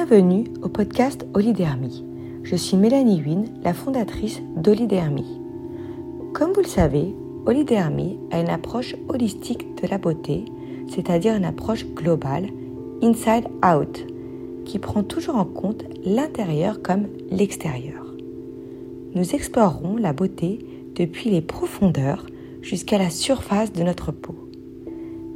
Bienvenue au podcast Olidermie. Je suis Mélanie Wynne, la fondatrice d'Olidermie. Comme vous le savez, Olidermie a une approche holistique de la beauté, c'est-à-dire une approche globale, inside out, qui prend toujours en compte l'intérieur comme l'extérieur. Nous explorerons la beauté depuis les profondeurs jusqu'à la surface de notre peau.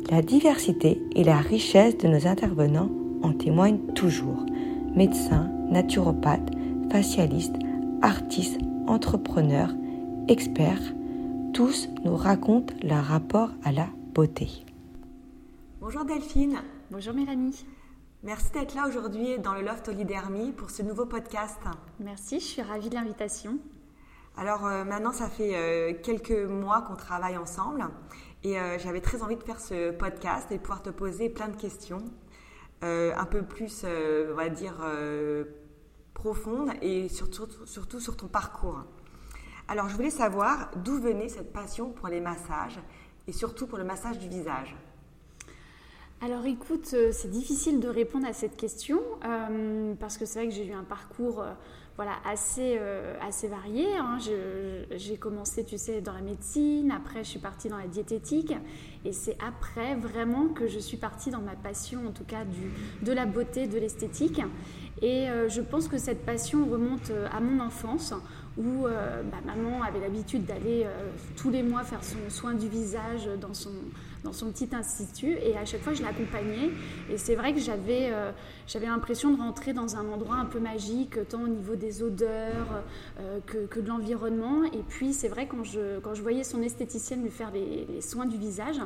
La diversité et la richesse de nos intervenants en témoignent toujours. Médecins, naturopathes, facialistes, artistes, entrepreneurs, experts, tous nous racontent leur rapport à la beauté. Bonjour Delphine. Bonjour Mélanie. Merci d'être là aujourd'hui dans le Loft Olidermie pour ce nouveau podcast. Merci, je suis ravie de l'invitation. Alors euh, maintenant, ça fait euh, quelques mois qu'on travaille ensemble et euh, j'avais très envie de faire ce podcast et pouvoir te poser plein de questions un peu plus, on va dire, profondes et surtout, surtout sur ton parcours. Alors je voulais savoir d'où venait cette passion pour les massages et surtout pour le massage du visage. Alors écoute, c'est difficile de répondre à cette question parce que c'est vrai que j'ai eu un parcours voilà, assez, euh, assez. Hein. J'ai commencé, tu sais, dans la médecine, après je suis partie dans la diététique, et c'est après vraiment que je suis partie dans ma passion, en tout cas du, de la beauté, de l'esthétique. Et euh, je pense que cette passion remonte euh, à mon enfance, où bah, maman avait l'habitude d'aller tous les mois faire son soin du visage dans son, dans son petit institut et à chaque fois je l'accompagnais. Et c'est vrai que j'avais euh, j'avais l'impression de rentrer dans un endroit un peu magique tant au niveau des odeurs euh, que, que, de l'environnement. Et puis c'est vrai quand je, quand je voyais son esthéticienne lui faire les, soins du visage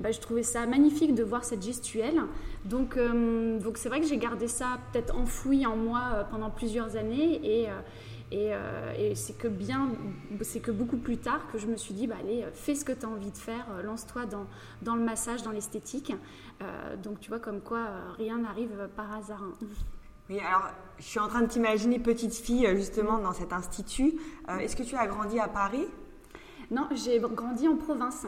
bah, je trouvais ça magnifique de voir cette gestuelle. Donc euh, donc c'est vrai que j'ai gardé ça peut-être enfoui en moi pendant plusieurs années. Et euh, et, c'est que bien, c'est que beaucoup plus tard que je me suis dit, bah, allez, fais ce que tu as envie de faire, euh, lance-toi dans, dans, le massage, dans l'esthétique. Euh, donc tu vois comme quoi rien n'arrive par hasard. Hein. Oui, alors je suis en train de t'imaginer petite fille justement dans cet institut. Est-ce que tu as grandi à Paris? Non, j'ai grandi en province.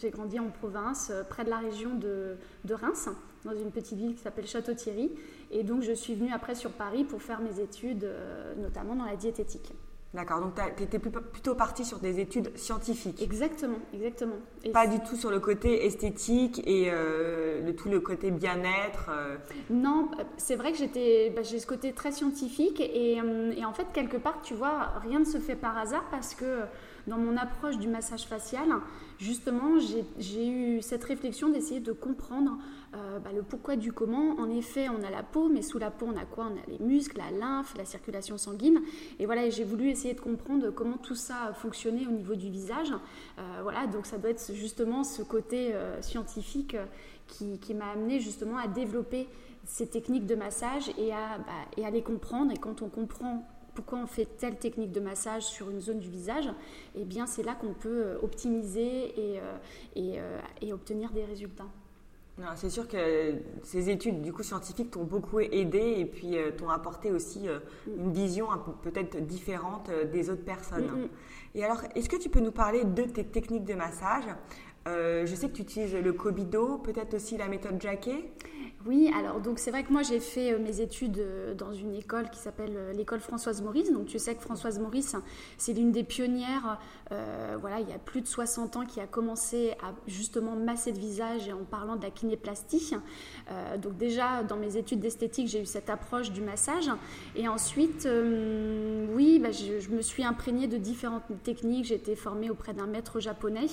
J'ai grandi en province, près de la région de, de Reims dans une petite ville qui s'appelle Château-Thierry. Et donc, je suis venue après sur Paris pour faire mes études, euh, notamment dans la diététique. D'accord, donc tu étais plutôt partie sur des études scientifiques. Exactement, exactement. pas du tout sur le côté esthétique et euh, tout le côté bien-être. Euh. Non, c'est vrai que j'étais, bah, j'ai ce côté très scientifique et, et, en fait quelque part, tu vois, rien ne se fait par hasard parce que dans mon approche du massage facial, justement, j'ai eu cette réflexion d'essayer de comprendre euh, bah, le pourquoi du comment. En effet, on a la peau, mais sous la peau, on a quoi? On a les muscles, la lymphe, la circulation sanguine. Et voilà, j'ai voulu essayer de comprendre comment tout ça fonctionnait au niveau du visage. Euh, voilà, donc ça doit être justement ce côté euh, scientifique qui, qui m'a amené justement à développer ces techniques de massage et à, bah, et à les comprendre. Et quand on comprend pourquoi on fait telle technique de massage sur une zone du visage, eh bien c'est là qu'on peut euh, optimiser euh, euh, et, obtenir des résultats. C'est sûr que ces études du coup scientifiques t'ont beaucoup aidé et puis t'ont apporté aussi mm. une vision peut-être différente des autres personnes. Mm, mm. Et alors, est-ce que tu peux nous parler de tes techniques de massage? Je sais que tu utilises le Kobido, peut-être aussi la méthode Jacquet? Oui, alors donc c'est vrai que moi j'ai fait euh, mes études euh, dans une école qui s'appelle euh, l'école Françoise Maurice. Donc tu sais que Françoise Maurice, c'est l'une des pionnières, voilà, il y a plus de 60 ans qui a commencé à justement masser de visage et en parlant de la kinéplastie. donc déjà dans mes études d'esthétique, j'ai eu cette approche du massage. Et ensuite, oui, bah, je, me suis imprégnée de différentes techniques. J'ai été formée auprès d'un maître japonais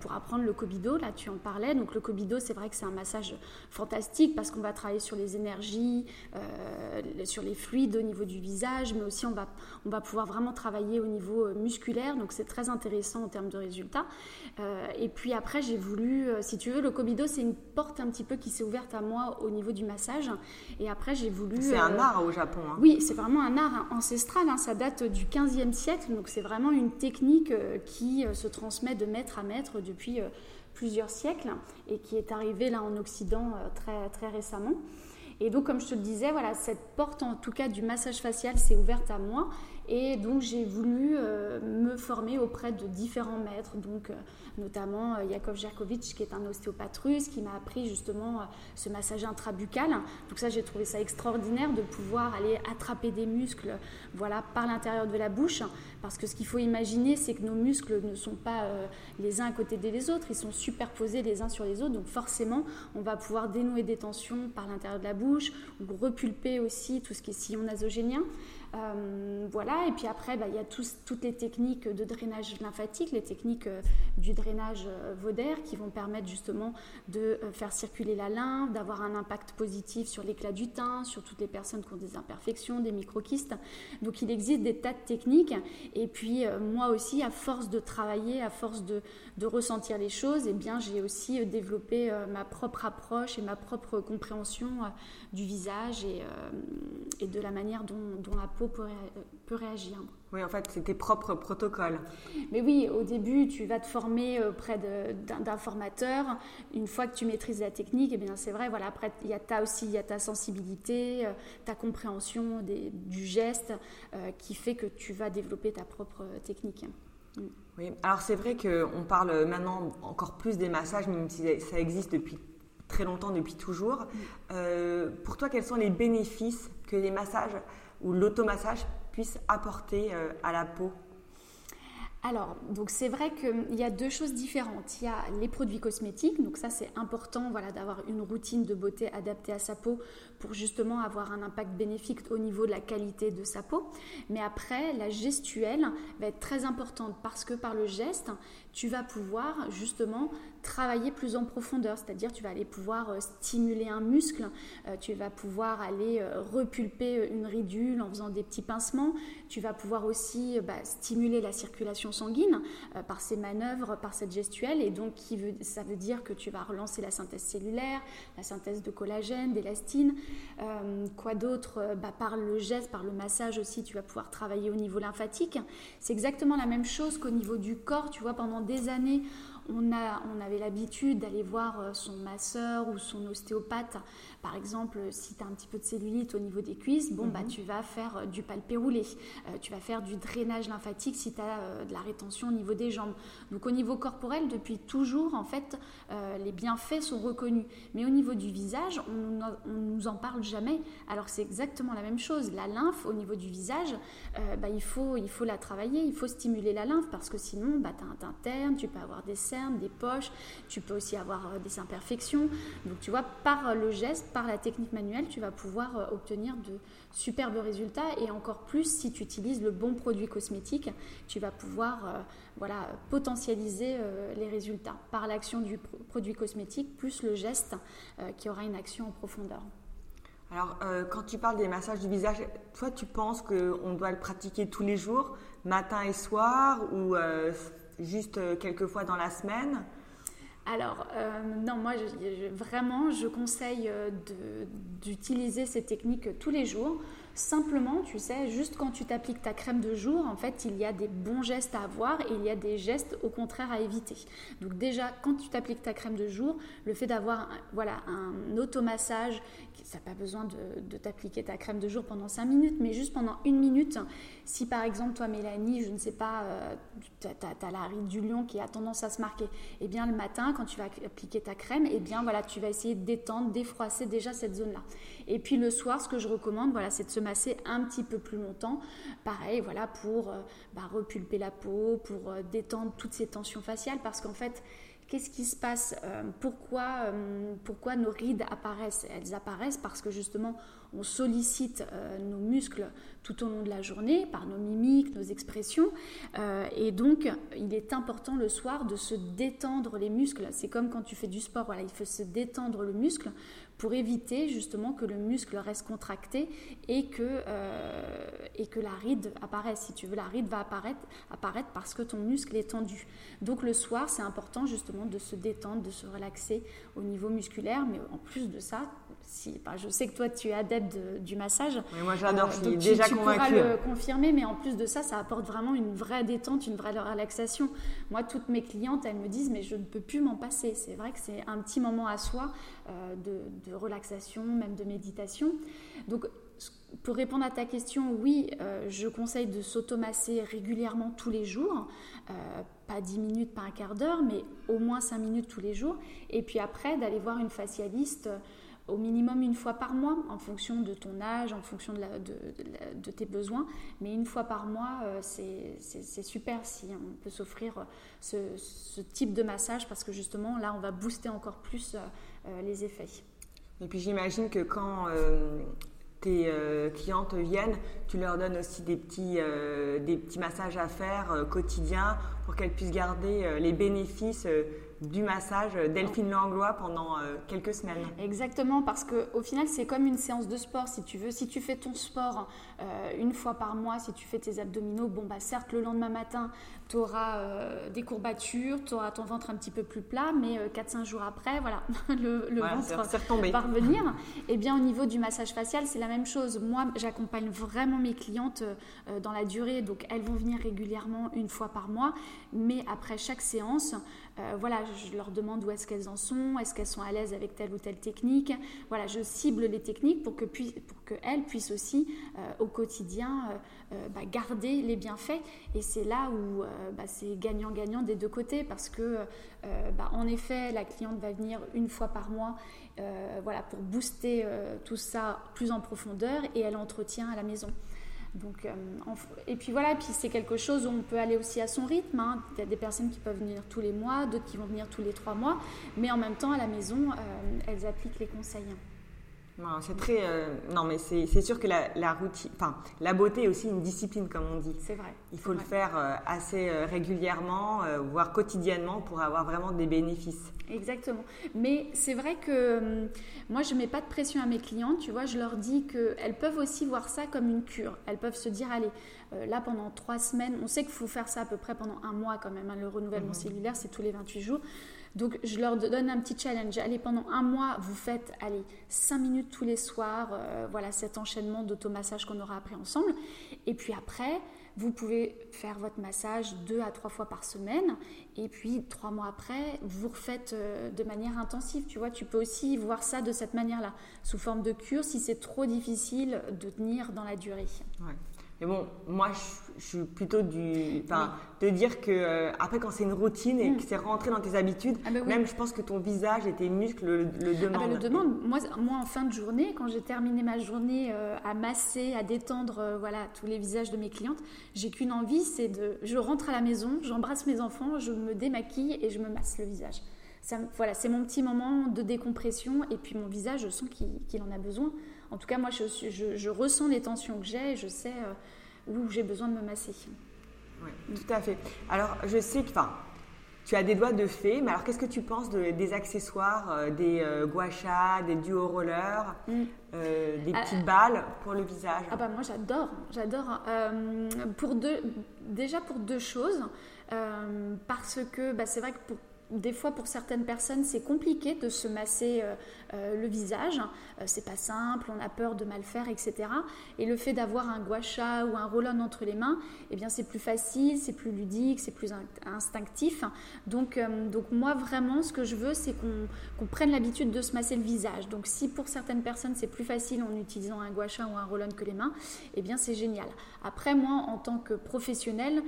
pour apprendre le kobido. Là, tu en parlais. Donc le kobido, c'est vrai que c'est un massage fantastique parce qu'on va travailler sur les énergies, euh, sur les fluides au niveau du visage, mais aussi on va, on va pouvoir vraiment travailler au niveau euh, musculaire, donc c'est très intéressant en termes de résultats. Euh, et puis après, j'ai voulu, si tu veux, le Kobido, c'est une porte un petit peu qui s'est ouverte à moi au niveau du massage. Et après, j'ai voulu... C'est un art au Japon. Hein. Oui, c'est vraiment un art ancestral, hein. ça date du 15e siècle, donc c'est vraiment une technique qui se transmet de maître à maître depuis plusieurs siècles et qui est arrivé là en Occident euh, très, très récemment. Et donc, comme je te le disais, voilà, cette porte, en tout cas du massage facial, s'est ouverte à moi. Et donc j'ai voulu me former auprès de différents maîtres, donc notamment Yakov Jerkovic qui est un ostéopathe russe qui m'a appris justement ce massage intrabucal. Donc ça j'ai trouvé ça extraordinaire de pouvoir aller attraper des muscles voilà, par l'intérieur de la bouche. Parce que ce qu'il faut imaginer, c'est que nos muscles ne sont pas euh, les uns à côté des autres, ils sont superposés les uns sur les autres. Donc forcément, on va pouvoir dénouer des tensions par l'intérieur de la bouche ou repulper aussi tout ce qui est sillon nasogénien. Euh, voilà, et puis après, bah, il y a toutes les techniques de drainage lymphatique, les techniques euh, du drainage euh, vodaire qui vont permettre justement de faire circuler la lymphe, d'avoir un impact positif sur l'éclat du teint, sur toutes les personnes qui ont des imperfections, des microquistes. Donc il existe des tas de techniques, et puis moi aussi, à force de travailler, à force de, ressentir les choses, et eh bien j'ai aussi développé ma propre approche et ma propre compréhension du visage et, de la manière dont, dont la peut, réagir. Oui, en fait, c'est tes propres protocoles. Mais oui, au début, tu vas te former auprès d'un formateur. Une fois que tu maîtrises la technique, et eh bien c'est vrai, voilà, après, il y a ta aussi, il y a ta sensibilité, euh, ta compréhension des, du geste euh, qui fait que tu vas développer ta propre technique. Mm. Oui, alors c'est vrai qu'on parle maintenant encore plus des massages, même si ça existe depuis très longtemps, depuis toujours. Mm. Euh, pour toi, quels sont les bénéfices que les massages ou l'automassage puisse apporter euh, à la peau alors, donc c'est vrai qu'il y a deux choses différentes. Il y a les produits cosmétiques, donc ça c'est important voilà, d'avoir une routine de beauté adaptée à sa peau pour justement avoir un impact bénéfique au niveau de la qualité de sa peau. Mais après, la gestuelle va être très importante parce que par le geste, tu vas pouvoir justement travailler plus en profondeur, c'est-à-dire tu vas aller pouvoir euh, stimuler un muscle, euh, tu vas pouvoir aller euh, repulper une ridule en faisant des petits pincements, tu vas pouvoir aussi bah, stimuler la circulation sanguine par ces manœuvres, par cette gestuelle, et donc ça veut dire que tu vas relancer la synthèse cellulaire, la synthèse de collagène, d'élastine, quoi d'autre bah, Par le geste, par le massage aussi, tu vas pouvoir travailler au niveau lymphatique. C'est exactement la même chose qu'au niveau du corps, tu vois, pendant des années, on, a, on avait l'habitude d'aller voir euh, son masseur ou son ostéopathe. Par exemple, si tu as un petit peu de cellulite au niveau des cuisses, bon, bah, mhm. tu vas faire euh, du palpé roulé. Euh, tu vas faire du drainage lymphatique si tu as de la rétention au niveau des jambes. Donc au niveau corporel, depuis toujours, en fait, les bienfaits sont reconnus. Mais au niveau du visage, on ne nous en parle jamais. Alors c'est exactement la même chose. La lymphe, au niveau du visage, bah, il, faut, il faut la travailler, il faut stimuler la lymphe parce que sinon, bah, tu as un interne, tu peux avoir des cernes des poches, tu peux aussi avoir euh, des imperfections. Donc tu vois, par le geste, par la technique manuelle, tu vas pouvoir euh, obtenir de superbes résultats et encore plus si tu utilises le bon produit cosmétique, tu vas pouvoir euh, voilà, potentialiser les résultats par l'action du produit cosmétique plus le geste qui aura une action en profondeur. Alors, quand tu parles des massages du visage, toi, tu penses qu'on doit le pratiquer tous les jours, matin et soir, ou juste euh, quelques fois dans la semaine alors, euh, non, moi, vraiment, je conseille euh, d'utiliser ces techniques tous les jours. Simplement, tu sais, juste quand tu t'appliques ta crème de jour, en fait, il y a des bons gestes à avoir et il y a des gestes au contraire à éviter. Donc déjà, quand tu t'appliques ta crème de jour, le fait d'avoir voilà, un automassage, ça pas besoin de, t'appliquer ta crème de jour pendant 5 minutes, mais juste pendant une minute, si par exemple toi Mélanie, je ne sais pas, euh, tu as, la ride du lion qui a tendance à se marquer, eh bien le matin, quand tu vas appliquer ta crème, eh bien voilà, tu vas essayer de détendre, défroisser déjà cette zone-là. Et puis le soir, ce que je recommande, voilà, c'est de se masser un petit peu plus longtemps. Pareil, voilà, pour euh, bah, repulper la peau, pour euh, détendre toutes ces tensions faciales, parce qu'en fait, Qu'est-ce qui se passe euh, pourquoi, pourquoi nos rides apparaissent? Elles apparaissent parce que justement, on sollicite nos muscles tout au long de la journée par nos mimiques, nos expressions. et donc, il est important le soir de se détendre les muscles. C'est comme quand tu fais du sport, il faut se détendre le muscle pour éviter justement que le muscle reste contracté et que, euh, et que la ride apparaisse. Si tu veux, la ride va apparaître, apparaître parce que ton muscle est tendu. Donc le soir, c'est important justement de se détendre, de se relaxer au niveau musculaire, mais en plus de ça, si, je sais que toi tu es adepte du massage. Oui, moi j'adore, je suis déjà tu, tu pourras le confirmer, mais en plus de ça, ça apporte vraiment une vraie détente, une vraie relaxation. Moi, toutes mes clientes, elles me disent, mais je ne peux plus m'en passer. C'est vrai que c'est un petit moment à soi euh, de, de, relaxation, même de méditation. Donc pour répondre à ta question, oui, je conseille de s'automasser régulièrement tous les jours. pas 10 minutes, pas un quart d'heure, mais au moins 5 minutes tous les jours. Et puis après, d'aller voir une facialiste au minimum une fois par mois, en fonction de ton âge, en fonction de, de, tes besoins. Mais une fois par mois, euh, c'est super si on peut s'offrir euh, ce, type de massage parce que justement, là, on va booster encore plus euh, les effets. Et puis j'imagine que quand tes clientes viennent, tu leur donnes aussi des petits, des petits massages à faire quotidiens pour qu'elles puissent garder les bénéfices du massage Delphine Langlois pendant euh, quelques semaines. Exactement, parce qu'au final, c'est comme une séance de sport, si tu veux. Si tu fais ton sport euh, une fois par mois, si tu fais tes abdominaux, bon, bah certes, le lendemain matin, tu auras euh, des courbatures, tu auras ton ventre un petit peu plus plat, mais 4-5 jours après, voilà, le, ventre va revenir. Et eh bien, au niveau du massage facial, c'est la même chose. Moi, j'accompagne vraiment mes clientes dans la durée, donc elles vont venir régulièrement une fois par mois, mais après chaque séance, euh, voilà, je leur demande où est-ce qu'elles en sont, est-ce qu'elles sont à l'aise avec telle ou telle technique. Voilà, je cible les techniques pour que pour qu'elles puissent aussi euh, au quotidien euh, bah, garder les bienfaits. Et c'est là où bah, c'est gagnant-gagnant des deux côtés parce que bah, en effet, la cliente va venir une fois par mois, voilà, pour booster tout ça plus en profondeur et elle entretient à la maison. Donc, euh, et puis voilà, puis c'est quelque chose où on peut aller aussi à son rythme. Hein. Il y a des personnes qui peuvent venir tous les mois, d'autres qui vont venir tous les trois mois, mais en même temps à la maison, euh, elles appliquent les conseils. C'est très. Euh, non, mais c'est sûr que la, la, routine. Enfin, la beauté est aussi une discipline, comme on dit. C'est vrai. Il faut le faire euh, assez euh, régulièrement, voire quotidiennement, pour avoir vraiment des bénéfices. Exactement. Mais c'est vrai que hum, moi, je ne mets pas de pression à mes clientes. Tu vois, je leur dis qu'elles peuvent aussi voir ça comme une cure. Elles peuvent se dire allez, là, pendant trois semaines, on sait qu'il faut faire ça à peu près pendant un mois quand même. Hein. le renouvellement cellulaire, c'est tous les 28 jours. Donc je leur donne un petit challenge. Allez, pendant un mois, vous faites allez, 5 minutes tous les soirs. Euh, voilà cet enchaînement d'automassage qu'on aura appris ensemble. Et puis après, vous pouvez faire votre massage deux à trois fois par semaine. Et puis trois mois après, vous refaites euh, de manière intensive. Tu vois, tu peux aussi voir ça de cette manière-là, sous forme de cure, si c'est trop difficile de tenir dans la durée. Mais bon, moi, je, suis plutôt du. Enfin, de dire que, euh, après, quand c'est une routine et mm. que c'est rentré dans tes habitudes, ah bah même je pense que ton visage et tes muscles le, le demandent. Ah bah le demande. Moi, moi, en fin de journée, quand j'ai terminé ma journée euh, à masser, à détendre euh, voilà, tous les visages de mes clientes, j'ai qu'une envie c'est de. Je rentre à la maison, j'embrasse mes enfants, je me démaquille et je me masse le visage. Ça, voilà, c'est mon petit moment de décompression et puis mon visage, je sens qu'il en a besoin. En tout cas, moi, je, je, ressens les tensions que j'ai et je sais euh, où j'ai besoin de me masser. Oui, tout à fait. Alors, je sais que tu as des doigts de fée, mais alors qu'est-ce que tu penses des accessoires, euh, des euh, guachas, des duo rollers, mm. des petites balles pour le visage? Ah bah moi j'adore, j'adore. pour deux, déjà pour deux choses, parce que bah, c'est vrai que pour des fois, pour certaines personnes, c'est compliqué de se masser euh, euh, le visage. Euh, c'est pas simple, on a peur de mal faire, etc. Et le fait d'avoir un gua sha ou un roll-on entre les mains, eh bien, c'est plus facile, c'est plus ludique, c'est plus instinctif. Donc, donc, moi, vraiment, ce que je veux, c'est qu'on prenne l'habitude de se masser le visage. Donc, si pour certaines personnes, c'est plus facile en utilisant un gua sha ou un roll-on que les mains, eh bien, c'est génial. Après, moi, en tant que professionnel,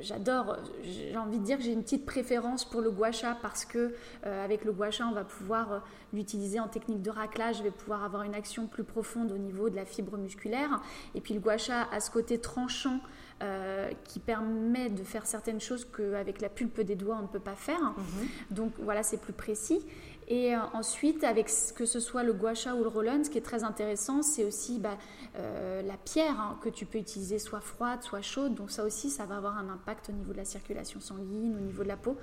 j'adore, j'ai envie de dire que j'ai une petite préférence pour le gua sha parce que euh, avec le gua sha, on va pouvoir euh, l'utiliser en technique de raclage, je vais pouvoir avoir une action plus profonde au niveau de la fibre musculaire. Et puis le gua sha a ce côté tranchant euh, qui permet de faire certaines choses qu'avec la pulpe des doigts on ne peut pas faire. Mhm. Donc voilà, c'est plus précis. Et euh, ensuite, avec que ce soit le gua sha ou le roll-on, ce qui est très intéressant, c'est aussi bah, euh, la pierre hein, que tu peux utiliser soit froide, soit chaude. Donc ça aussi, ça va avoir un impact au niveau de la circulation sanguine, au niveau de la peau.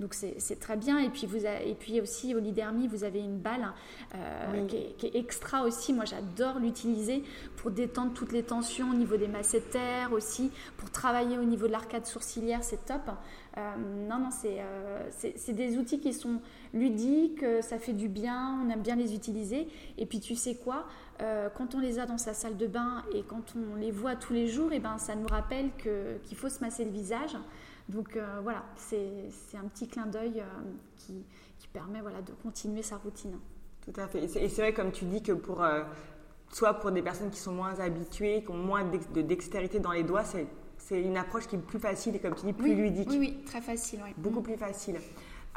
Donc c'est très bien. Et puis, vous et puis aussi, au Lidermi, vous avez une balle euh, qui, est, extra aussi. Moi, j'adore l'utiliser pour détendre toutes les tensions au niveau des masséters aussi, pour travailler au niveau de l'arcade sourcilière, c'est top. non, non, c'est des outils qui sont ludiques, ça fait du bien, on aime bien les utiliser. Et puis tu sais quoi, euh, quand on les a dans sa salle de bain et quand on les voit tous les jours, et eh ben, ça nous rappelle qu'il faut se masser le visage. Donc euh, voilà, c'est un petit clin d'œil euh, qui, qui, permet voilà, de continuer sa routine. Tout à fait. Et c'est vrai, comme tu dis, que pour soit pour des personnes qui sont moins habituées, qui ont moins de dextérité dans les doigts, c'est une approche qui est plus facile et comme tu dis, plus ludique. Oui, oui, très facile. Beaucoup plus facile.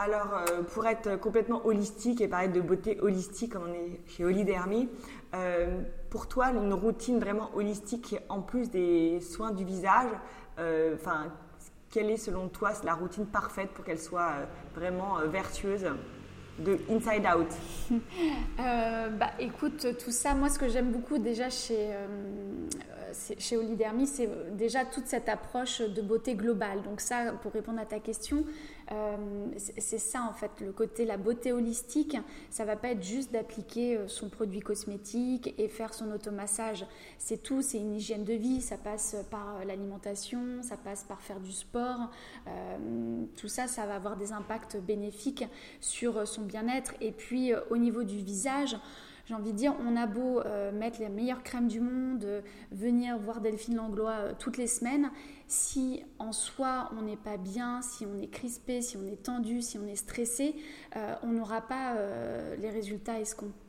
Alors, euh, pour être complètement holistique et parler de beauté holistique, comme on est chez Holidermy, euh, pour toi, une routine vraiment holistique en plus des soins du visage, euh, quelle est selon toi la routine parfaite pour qu'elle soit vraiment vertueuse de inside out? Bah, Écoute, tout ça, moi, ce que j'aime beaucoup déjà chez, chez Olidermy, c'est déjà toute cette approche de beauté globale. Donc ça, pour répondre à ta question, euh, c'est ça en fait, le côté, la beauté holistique, ça va pas être juste d'appliquer euh, son produit cosmétique et faire son automassage. C'est tout, c'est une hygiène de vie, ça passe par euh, l'alimentation, ça passe par faire du sport. tout ça, ça va avoir des impacts bénéfiques sur son bien-être. Et puis au niveau du visage, j'ai envie de dire, on a beau mettre les meilleures crèmes du monde, venir voir Delphine Langlois toutes les semaines, si en soi on n'est pas bien, si on est crispé, si on est tendu, si on est stressé, euh, on n'aura pas euh, les résultats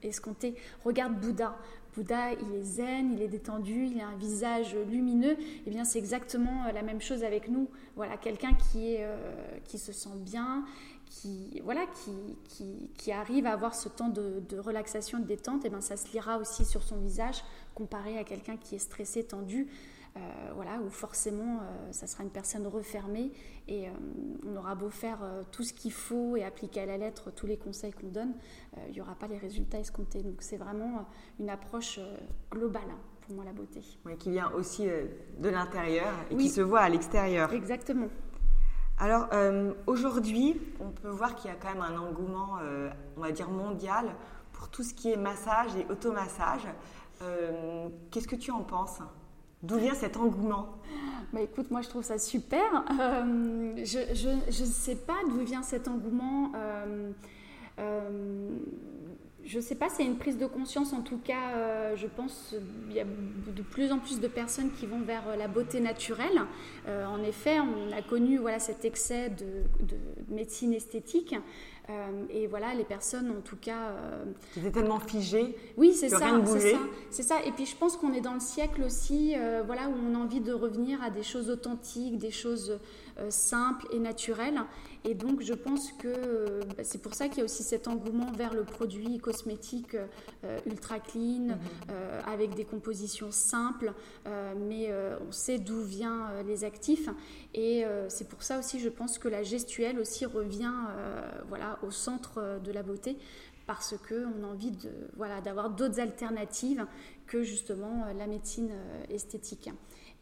escomptés. Regarde Bouddha. Bouddha, il est zen, il est détendu, il a un visage lumineux. Eh bien, c'est exactement euh, la même chose avec nous. Voilà, quelqu'un qui se sent bien, qui, voilà, qui, qui, arrive à avoir ce temps de, relaxation, de détente, eh bien, ça se lira aussi sur son visage comparé à quelqu'un qui est stressé, tendu. Euh, voilà, où forcément euh, ça sera une personne refermée et euh, on aura beau faire tout ce qu'il faut et appliquer à la lettre tous les conseils qu'on donne, il n'y aura pas les résultats escomptés. Donc c'est vraiment une approche globale hein, pour moi la beauté. qui vient aussi de l'intérieur et qui se voit à l'extérieur. Exactement. Alors aujourd'hui, on peut voir qu'il y a quand même un engouement, on va dire mondial, pour tout ce qui est massage et automassage. Qu'est-ce que tu en penses? D'où vient cet engouement? Bah écoute, moi je trouve ça super. Euh, je ne sais pas d'où vient cet engouement. Euh, euh, je ne sais pas, c'est une prise de conscience en tout cas. je pense qu'il y a de plus en plus de personnes qui vont vers la beauté naturelle. en effet, on a connu voilà, cet excès de médecine esthétique. Euh, et voilà, les personnes, en tout cas. Euh, C'était tellement figé. Oui, c'est ça. C'est ça. Et puis je pense qu'on est dans le siècle aussi, euh, voilà, où on a envie de revenir à des choses authentiques, des choses simples et naturelles. Et donc, je pense que bah, c'est pour ça qu'il y a aussi cet engouement vers le produit cosmétique ultra clean, mhm. avec des compositions simples, mais on sait d'où viennent les actifs. Et c'est pour ça aussi, je pense que la gestuelle aussi revient, voilà, au centre euh, de la beauté parce qu'on a envie de, voilà, d'avoir d'autres alternatives que justement euh, la médecine euh, esthétique.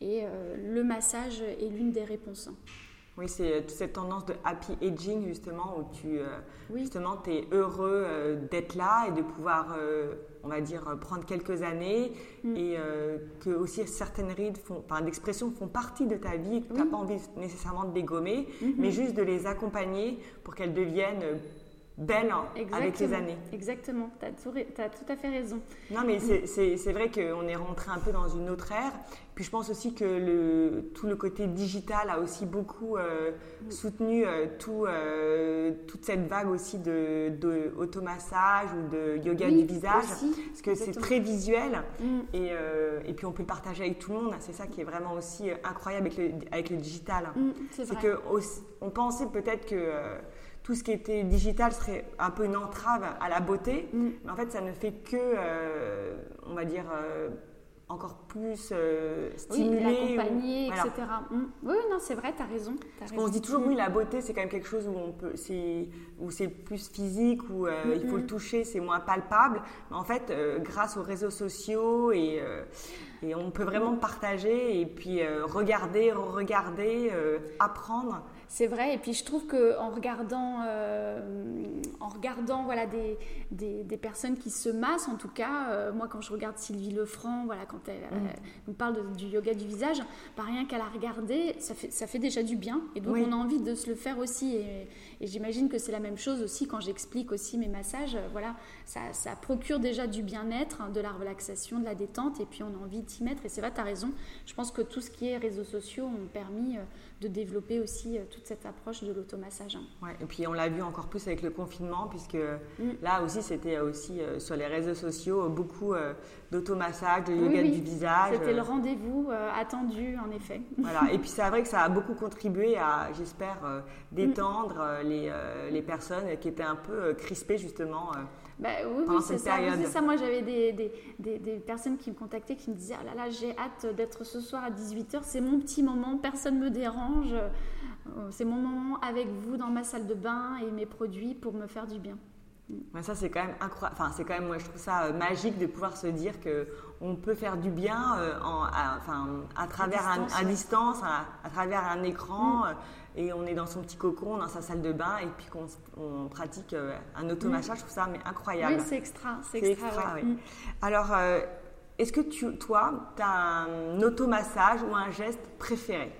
Et le massage est l'une des réponses. Oui, c'est toute cette tendance de happy aging justement où tu justement es heureux d'être là et de pouvoir, on va dire, prendre quelques années mm. et que aussi certaines rides font, enfin, d'expressions font partie de ta vie et que tu n'as pas envie nécessairement de les gommer, mm-hmm. mais juste de les accompagner pour qu'elles deviennent belle hein, avec les années. Exactement, tu as, tout à fait raison. Non, mais c'est vrai qu'on est rentré un peu dans une autre ère. Puis je pense aussi que le, tout le côté digital a aussi beaucoup euh, soutenu euh, tout, euh, toute cette vague aussi de, de automassage ou de yoga du visage. parce que c'est très visuel mm. et, et, puis on peut le partager avec tout le monde. C'est ça qui est vraiment aussi incroyable avec le, avec le digital. Mm, c'est que on pensait peut-être que tout ce qui était digital serait un peu une entrave à la beauté, mm. mais en fait, ça ne fait que, on va dire, encore plus euh, stimuler. Oui, etc. Mm. Oui, non, c'est vrai, tu as raison. Parce qu'on se dit toujours, oui, la beauté, c'est quand même quelque chose où on peut, c'est, où c'est plus physique, où il faut le toucher, c'est moins palpable. Mais en fait, grâce aux réseaux sociaux et, et on peut vraiment partager et puis regarder, regarder, apprendre. C'est vrai. Et puis je trouve que en regardant, euh, en regardant voilà des, des, personnes qui se massent, en tout cas, euh, moi quand je regarde Sylvie Lefranc, voilà quand elle, mm. nous parle du yoga du visage, pas rien qu'à la regarder, ça fait ça fait déjà du bien. Et donc on a envie de se le faire aussi. Et, j'imagine que c'est la même chose aussi quand j'explique aussi mes massages. Voilà, ça, ça procure déjà du bien-être, de la relaxation, de la détente. Et puis on a envie de s'y mettre. Et c'est vrai, tu as raison. Je pense que tout ce qui est réseaux sociaux ont permis euh, de développer aussi toute cette approche de l'automassage. Hein. Ouais, et puis on l'a vu encore plus avec le confinement, puisque mm. là aussi c'était aussi sur les réseaux sociaux beaucoup d'automassage, de yoga du visage. C'était le rendez-vous attendu en effet. Voilà, et puis c'est vrai que ça a beaucoup contribué à, j'espère, détendre les, les, personnes qui étaient un peu crispées justement bah, oui, oui c'est ça. ça. Moi, j'avais des, des, des, personnes qui me contactaient, qui me disaient Ah là là, j'ai hâte d'être ce soir à 18h, c'est mon petit moment, personne ne me dérange. Euh, c'est mon moment avec vous dans ma salle de bain et mes produits pour me faire du bien. Mm. ça, c'est quand même incroyable. Enfin, c'est quand même, moi, je trouve ça euh, magique de pouvoir se dire que on peut faire du bien euh, en, à, enfin, à travers à distance, un, à, distance à, travers un écran. Mm et on est dans son petit cocon, dans sa salle de bain, et puis qu'on pratique euh, un automassage, je trouve ça mais incroyable. Oui, c'est extra, c'est extra. oui. Mm. Alors, euh, est-ce que tu, toi, tu as un automassage ou un geste préféré?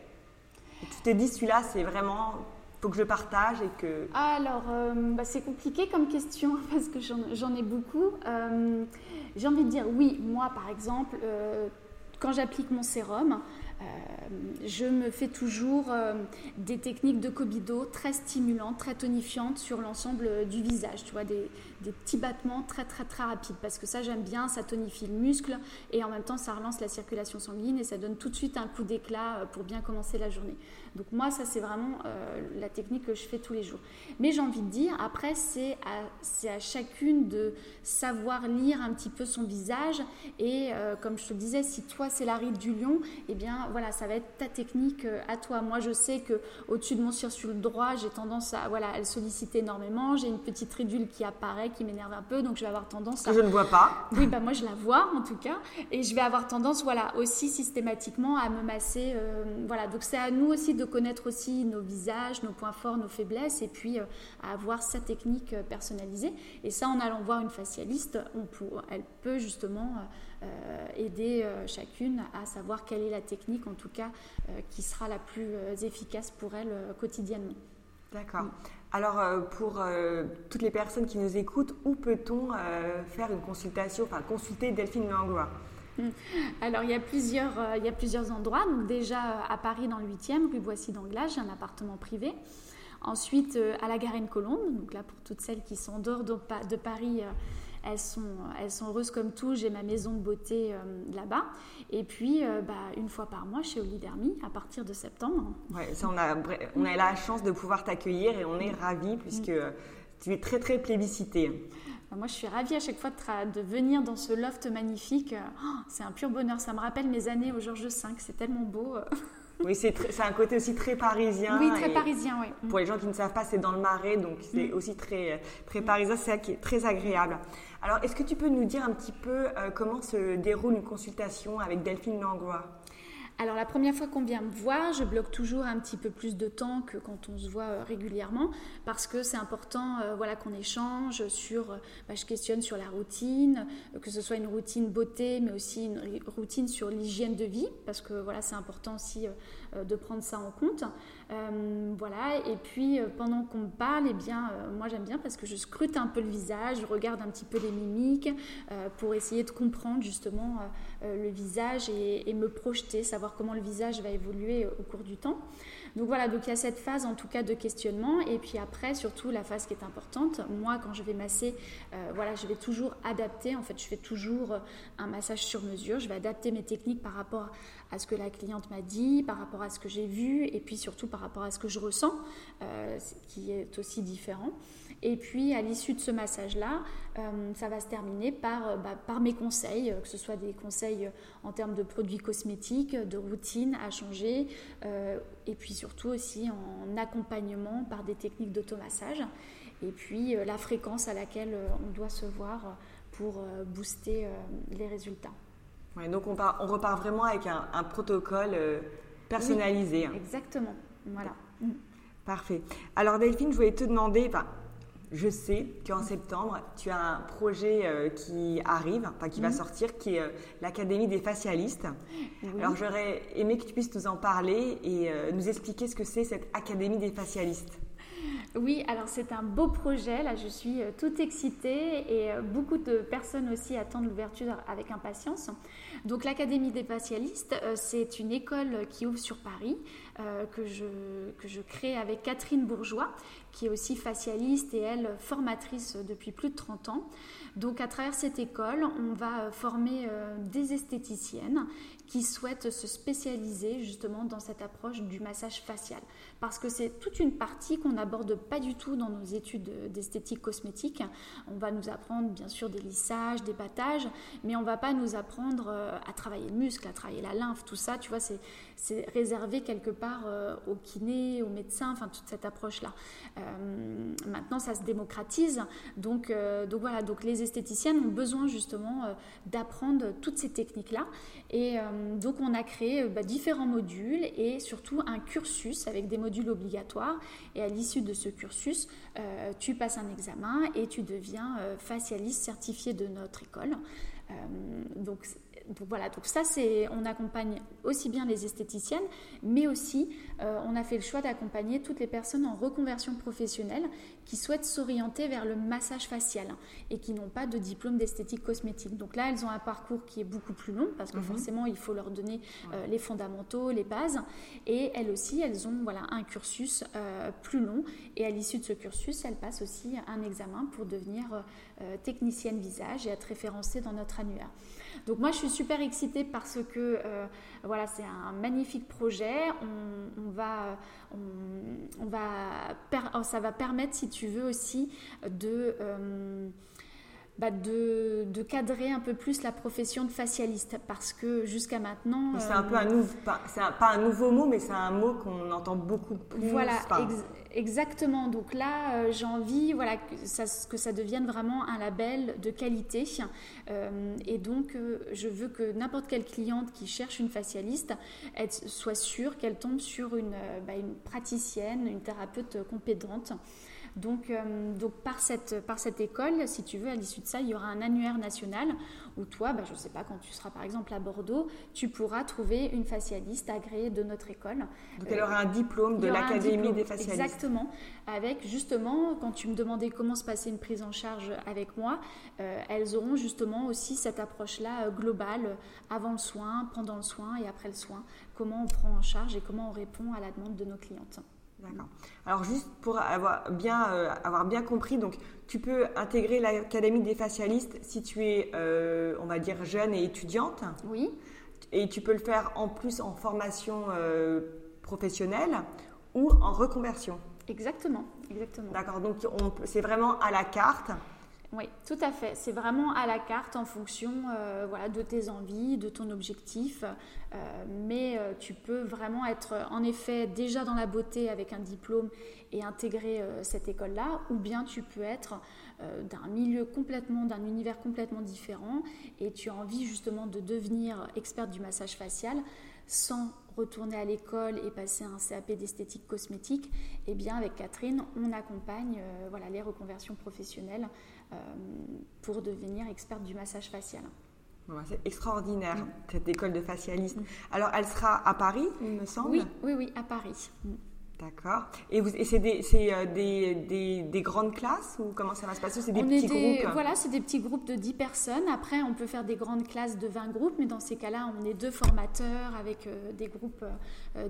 Tu t'es dit, celui-là, c'est vraiment faut que je partage et que... Alors, euh, bah, c'est compliqué comme question parce que j'en ai beaucoup. J'ai envie de dire oui, moi par exemple, quand j'applique mon sérum, euh, je me fais toujours euh, des techniques de Kobido très stimulantes, très tonifiantes sur l'ensemble du visage. Tu vois, des, petits battements très très très rapides parce que ça j'aime bien, ça tonifie le muscle et en même temps ça relance la circulation sanguine et ça donne tout de suite un coup d'éclat euh, pour bien commencer la journée. Donc moi ça c'est vraiment la technique que je fais tous les jours. Mais j'ai envie de dire, après c'est à, à, chacune de savoir lire un petit peu son visage et comme je te disais, si toi c'est la ride du lion, eh bien voilà, ça va être ta technique euh, à toi. Moi, je sais que au-dessus de mon le droit, j'ai tendance à, voilà, à le solliciter énormément. J'ai une petite ridule qui apparaît, qui m'énerve un peu, donc je vais avoir tendance à. Je ne vois pas. Oui, bah moi je la vois en tout cas, et je vais avoir tendance, voilà, aussi systématiquement à me masser. Euh, voilà, donc c'est à nous aussi de connaître aussi nos visages, nos points forts, nos faiblesses, et puis euh, à avoir sa technique personnalisée. Et ça, en allant voir une facialiste, on peut, elle peut justement aider euh, chacune à savoir quelle est la technique, en tout cas, euh, qui sera la plus efficace pour elle quotidiennement. D'accord. Alors, pour toutes les personnes qui nous écoutent, où peut-on faire une consultation, enfin consulter Delphine Langlois? Hmm. alors, il y, a plusieurs, il y a plusieurs endroits. Donc, déjà à Paris, dans le 8e, rue Boissy d'Anglage, j'ai un appartement privé. Ensuite, à la Garenne-Colombe, donc là, pour toutes celles qui sont dehors de Paris, elles sont, elles sont heureuses comme tout. J'ai ma maison de beauté euh, là-bas. Et puis, euh, bah, une fois par mois chez Olidermi, à partir de septembre. Ouais, ça, on, a, on a la chance de pouvoir t'accueillir et on est ravis puisque tu es très, très plébiscité. Bah, moi, je suis ravie à chaque fois de, de venir dans ce loft magnifique. Oh, c'est un pur bonheur. Ça me rappelle mes années au Georges V. C'est tellement beau. Oui, c'est un côté aussi très parisien. Oui, très parisien, oui. Pour les gens qui ne savent pas, c'est dans le Marais, donc c'est mm. aussi très, très parisien, c'est ça qui est très agréable. Alors, est-ce que tu peux nous dire un petit peu euh, comment se déroule une consultation avec Delphine Langlois? Alors la première fois qu'on vient me voir, je bloque toujours un petit peu plus de temps que quand on se voit euh, régulièrement parce que c'est important euh, voilà, qu'on échange sur, bah, je questionne sur la routine, que ce soit une routine beauté mais aussi une routine sur l'hygiène de vie parce que voilà, c'est important aussi de prendre ça en compte. Euh, voilà, et puis euh, pendant qu'on me parle, eh bien, euh, moi j'aime bien parce que je scrute un peu le visage, je regarde un petit peu les mimiques pour essayer de comprendre justement le visage et, me projeter, savoir comment le visage va évoluer au cours du temps. Donc voilà, donc il y a cette phase en tout cas de questionnement et puis après surtout la phase qui est importante. Moi quand je vais masser, voilà, je vais toujours adapter. En fait, je fais toujours un massage sur mesure. Je vais adapter mes techniques par rapport à ce que la cliente m'a dit, par rapport à ce que j'ai vu et puis surtout par rapport à ce que je ressens, euh, qui est aussi différent. Et puis à l'issue de ce massage-là, euh, ça va se terminer par, euh, bah, par mes conseils, que ce soit des conseils en termes de produits cosmétiques, de routine à changer, et puis surtout aussi en accompagnement par des techniques d'automassage, et puis la fréquence à laquelle on doit se voir pour booster les résultats donc on, on, repart vraiment avec un, protocole euh, personnalisé. Hein. exactement, voilà. Parfait. Alors Delphine, je voulais te demander, je sais qu'en septembre, tu as un projet euh, qui arrive, enfin qui va mm. sortir, qui est euh, l'Académie des facialistes. Alors j'aurais aimé que tu puisses nous en parler et nous expliquer ce que c'est cette Académie des facialistes. Oui, alors c'est un beau projet. Là, je suis toute excitée et beaucoup de personnes aussi attendent l'ouverture avec impatience. Donc l'Académie des facialistes, euh, c'est une école qui ouvre sur Paris que, je, que je crée avec Catherine Bourgeois, qui est aussi facialiste et elle formatrice depuis plus de 30 ans. Donc à travers cette école, on va former des esthéticiennes qui souhaitent se spécialiser justement dans cette approche du massage facial. Parce que c'est toute une partie qu'on n'aborde pas du tout dans nos études d'esthétique cosmétique. On va nous apprendre bien sûr des lissages, des battages, mais on ne va pas nous apprendre euh, à travailler le muscle, à travailler la lymphe, tout ça, tu vois, c'est réservé quelque part euh, aux kinés, aux médecins, enfin toute cette approche-là. Euh, maintenant, ça se démocratise, donc, donc voilà, donc les esthéticiennes ont besoin justement d'apprendre toutes ces techniques-là. Et euh, donc on a créé euh, bah, différents modules et surtout un cursus avec des modules obligatoires. Et à l'issue de ce cursus, euh, tu passes un examen et tu deviens facialiste certifié de notre école. donc donc voilà, donc ça c'est, on accompagne aussi bien les esthéticiennes, mais aussi euh, on a fait le choix d'accompagner toutes les personnes en reconversion professionnelle qui souhaitent s'orienter vers le massage facial et qui n'ont pas de diplôme d'esthétique cosmétique. Donc là, elles ont un parcours qui est beaucoup plus long parce que mhm. forcément il faut leur donner euh, les fondamentaux, les bases, et elles aussi, elles ont voilà un cursus euh, plus long et à l'issue de ce cursus, elles passent aussi un examen pour devenir technicienne visage et être référencée dans notre annuaire. Donc moi, je suis super excitée parce que euh, voilà, c'est un magnifique projet. On, va, on, va, ça va permettre, si tu veux aussi, de euh, bah, de, cadrer un peu plus la profession de facialiste parce que jusqu'à maintenant. C'est un peu un nouveau, pas, pas, un nouveau mot, mais c'est un mot qu'on entend beaucoup plus. Voilà, exactement. Donc là, euh, j'ai envie voilà, que ça, que ça devienne vraiment un label de qualité. Euh, et donc, euh, je veux que n'importe quelle cliente qui cherche une facialiste elle soit sûre qu'elle tombe sur une, bah, une praticienne, une thérapeute compétente. Donc, euh, donc par, cette, par cette école, si tu veux, à l'issue de ça, il y aura un annuaire national où toi, bah, je ne sais pas, quand tu seras par exemple à Bordeaux, tu pourras trouver une facialiste agréée de notre école. Donc elle aura un diplôme de l'Académie des facialistes. Exactement, avec justement, quand tu me demandais comment se passait une prise en charge avec moi, euh, elles auront justement aussi cette approche-là euh, globale, avant le soin, pendant le soin et après le soin, comment on prend en charge et comment on répond à la demande de nos clientes. D'accord. Alors juste pour avoir bien, euh, avoir bien compris, donc tu peux intégrer l'Académie des facialistes si tu es, euh, on va dire, jeune et étudiante. Oui. Et tu peux le faire en plus en formation euh, professionnelle ou en reconversion. Exactement, exactement. D'accord, donc c'est vraiment à la carte. Oui, tout à fait. C'est vraiment à la carte en fonction euh, voilà, de tes envies, de ton objectif. Euh, mais euh, tu peux vraiment être en effet déjà dans la beauté avec un diplôme et intégrer cette école-là, ou bien tu peux être d'un milieu complètement, d'un univers complètement différent et tu as envie justement de devenir experte du massage facial sans retourner à l'école et passer un CAP d'esthétique cosmétique, eh bien avec Catherine, on accompagne voilà, les reconversions professionnelles pour devenir experte du massage facial. c'est extraordinaire, mm. cette école de facialiste. Mm. Alors, elle sera à Paris, il me semble? Oui, oui, oui, à Paris. D'accord. Et, et c'est des, euh, des, des, des, grandes classes ou comment ça va se passer? C'est des petits groupes Voilà, c'est des petits groupes de 10 personnes. Après, on peut faire des grandes classes de 20 groupes, mais dans ces cas-là, on est deux formateurs avec euh, des groupes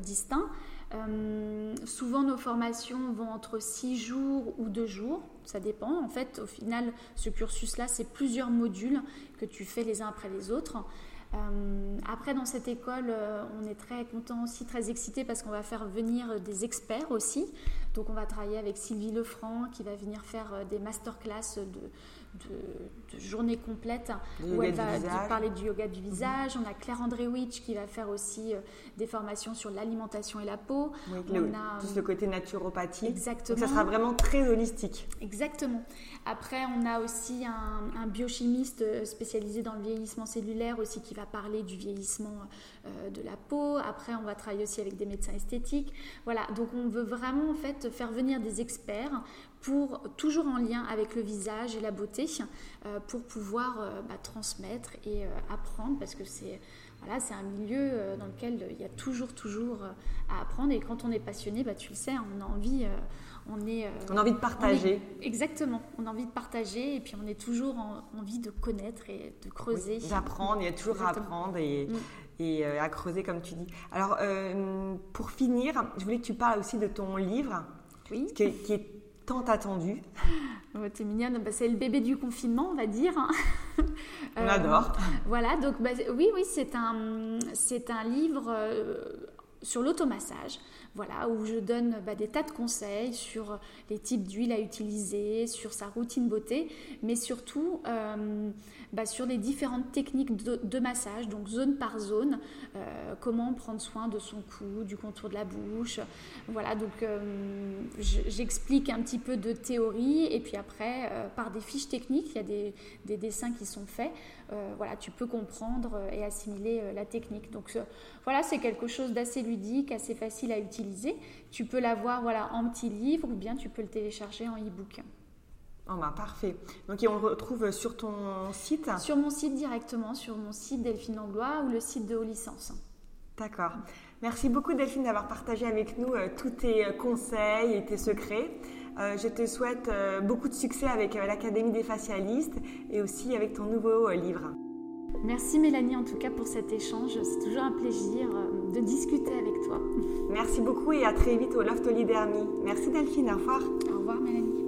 distincts. Euh, souvent, nos formations vont entre 6 jours ou 2 jours. Ça dépend. En fait, au final, ce cursus-là, c'est plusieurs modules que tu fais les uns après les autres. Euh, après, dans cette école, euh, on est très content aussi, très excité parce qu'on va faire venir des experts aussi. Donc, on va travailler avec Sylvie Lefranc qui va venir faire des masterclass de, de, journée complète où elle va parler du yoga du visage. On a Claire Andrewitch qui va faire aussi euh, des formations sur l'alimentation et la peau. on a, tout le côté naturopathie. Exactement. Donc ça sera vraiment très holistique. Exactement. Après, on a aussi un, biochimiste euh, spécialisé dans le vieillissement cellulaire aussi qui va parler du vieillissement euh, de la peau. Après, on va travailler aussi avec des médecins esthétiques. Voilà, donc on veut vraiment en fait faire venir des experts pour toujours en lien avec le visage et la beauté, euh, pour pouvoir euh, bah, transmettre et euh, apprendre, parce que c'est voilà, un milieu dans lequel il y a toujours, toujours à apprendre. Et quand on est passionné, bah, tu le sais, on a envie, on est, on a envie de partager. exactement, on a envie de partager, et puis on est toujours en, envie de connaître et de creuser. D'apprendre, il y a toujours à apprendre et. Mm. et à creuser comme tu dis. Alors, pour finir, je voulais que tu parles aussi de ton livre, oui. qui, est tant attendu. Oh, T'es mignonne, bah, c'est le bébé du confinement, on va dire. Hein. on adore. Voilà, donc bah, oui, oui, c'est un, c'est un livre sur l'automassage, voilà, où je donne bah, des tas de conseils sur les types d'huile à utiliser, sur sa routine beauté, mais surtout euh, bah, sur les différentes techniques de, massage, donc zone par zone, euh, comment prendre soin de son cou, du contour de la bouche. Voilà, donc euh, j'explique un petit peu de théorie et puis après, par des fiches techniques, il y a des dessins qui sont faits. Voilà, tu peux comprendre et assimiler la technique. Donc voilà, c'est quelque chose d'assez ludique, assez facile à utiliser. Tu peux l'avoir voilà, en petit livre ou bien tu peux le télécharger en e-book. Oh bah parfait. Donc on le retrouve sur ton site? Sur mon site directement, sur mon site Delphine Langlois ou le site de Haut Licence. D'accord. Merci beaucoup Delphine d'avoir partagé avec nous euh, tous tes euh, conseils et tes secrets. Euh, je te souhaite beaucoup de succès avec l'Académie des facialistes et aussi avec ton nouveau livre. Merci Mélanie en tout cas pour cet échange. C'est toujours un plaisir euh, de discuter avec toi. Merci beaucoup et à très vite au Loft Olidermi. Merci Delphine, au revoir. Au revoir Mélanie.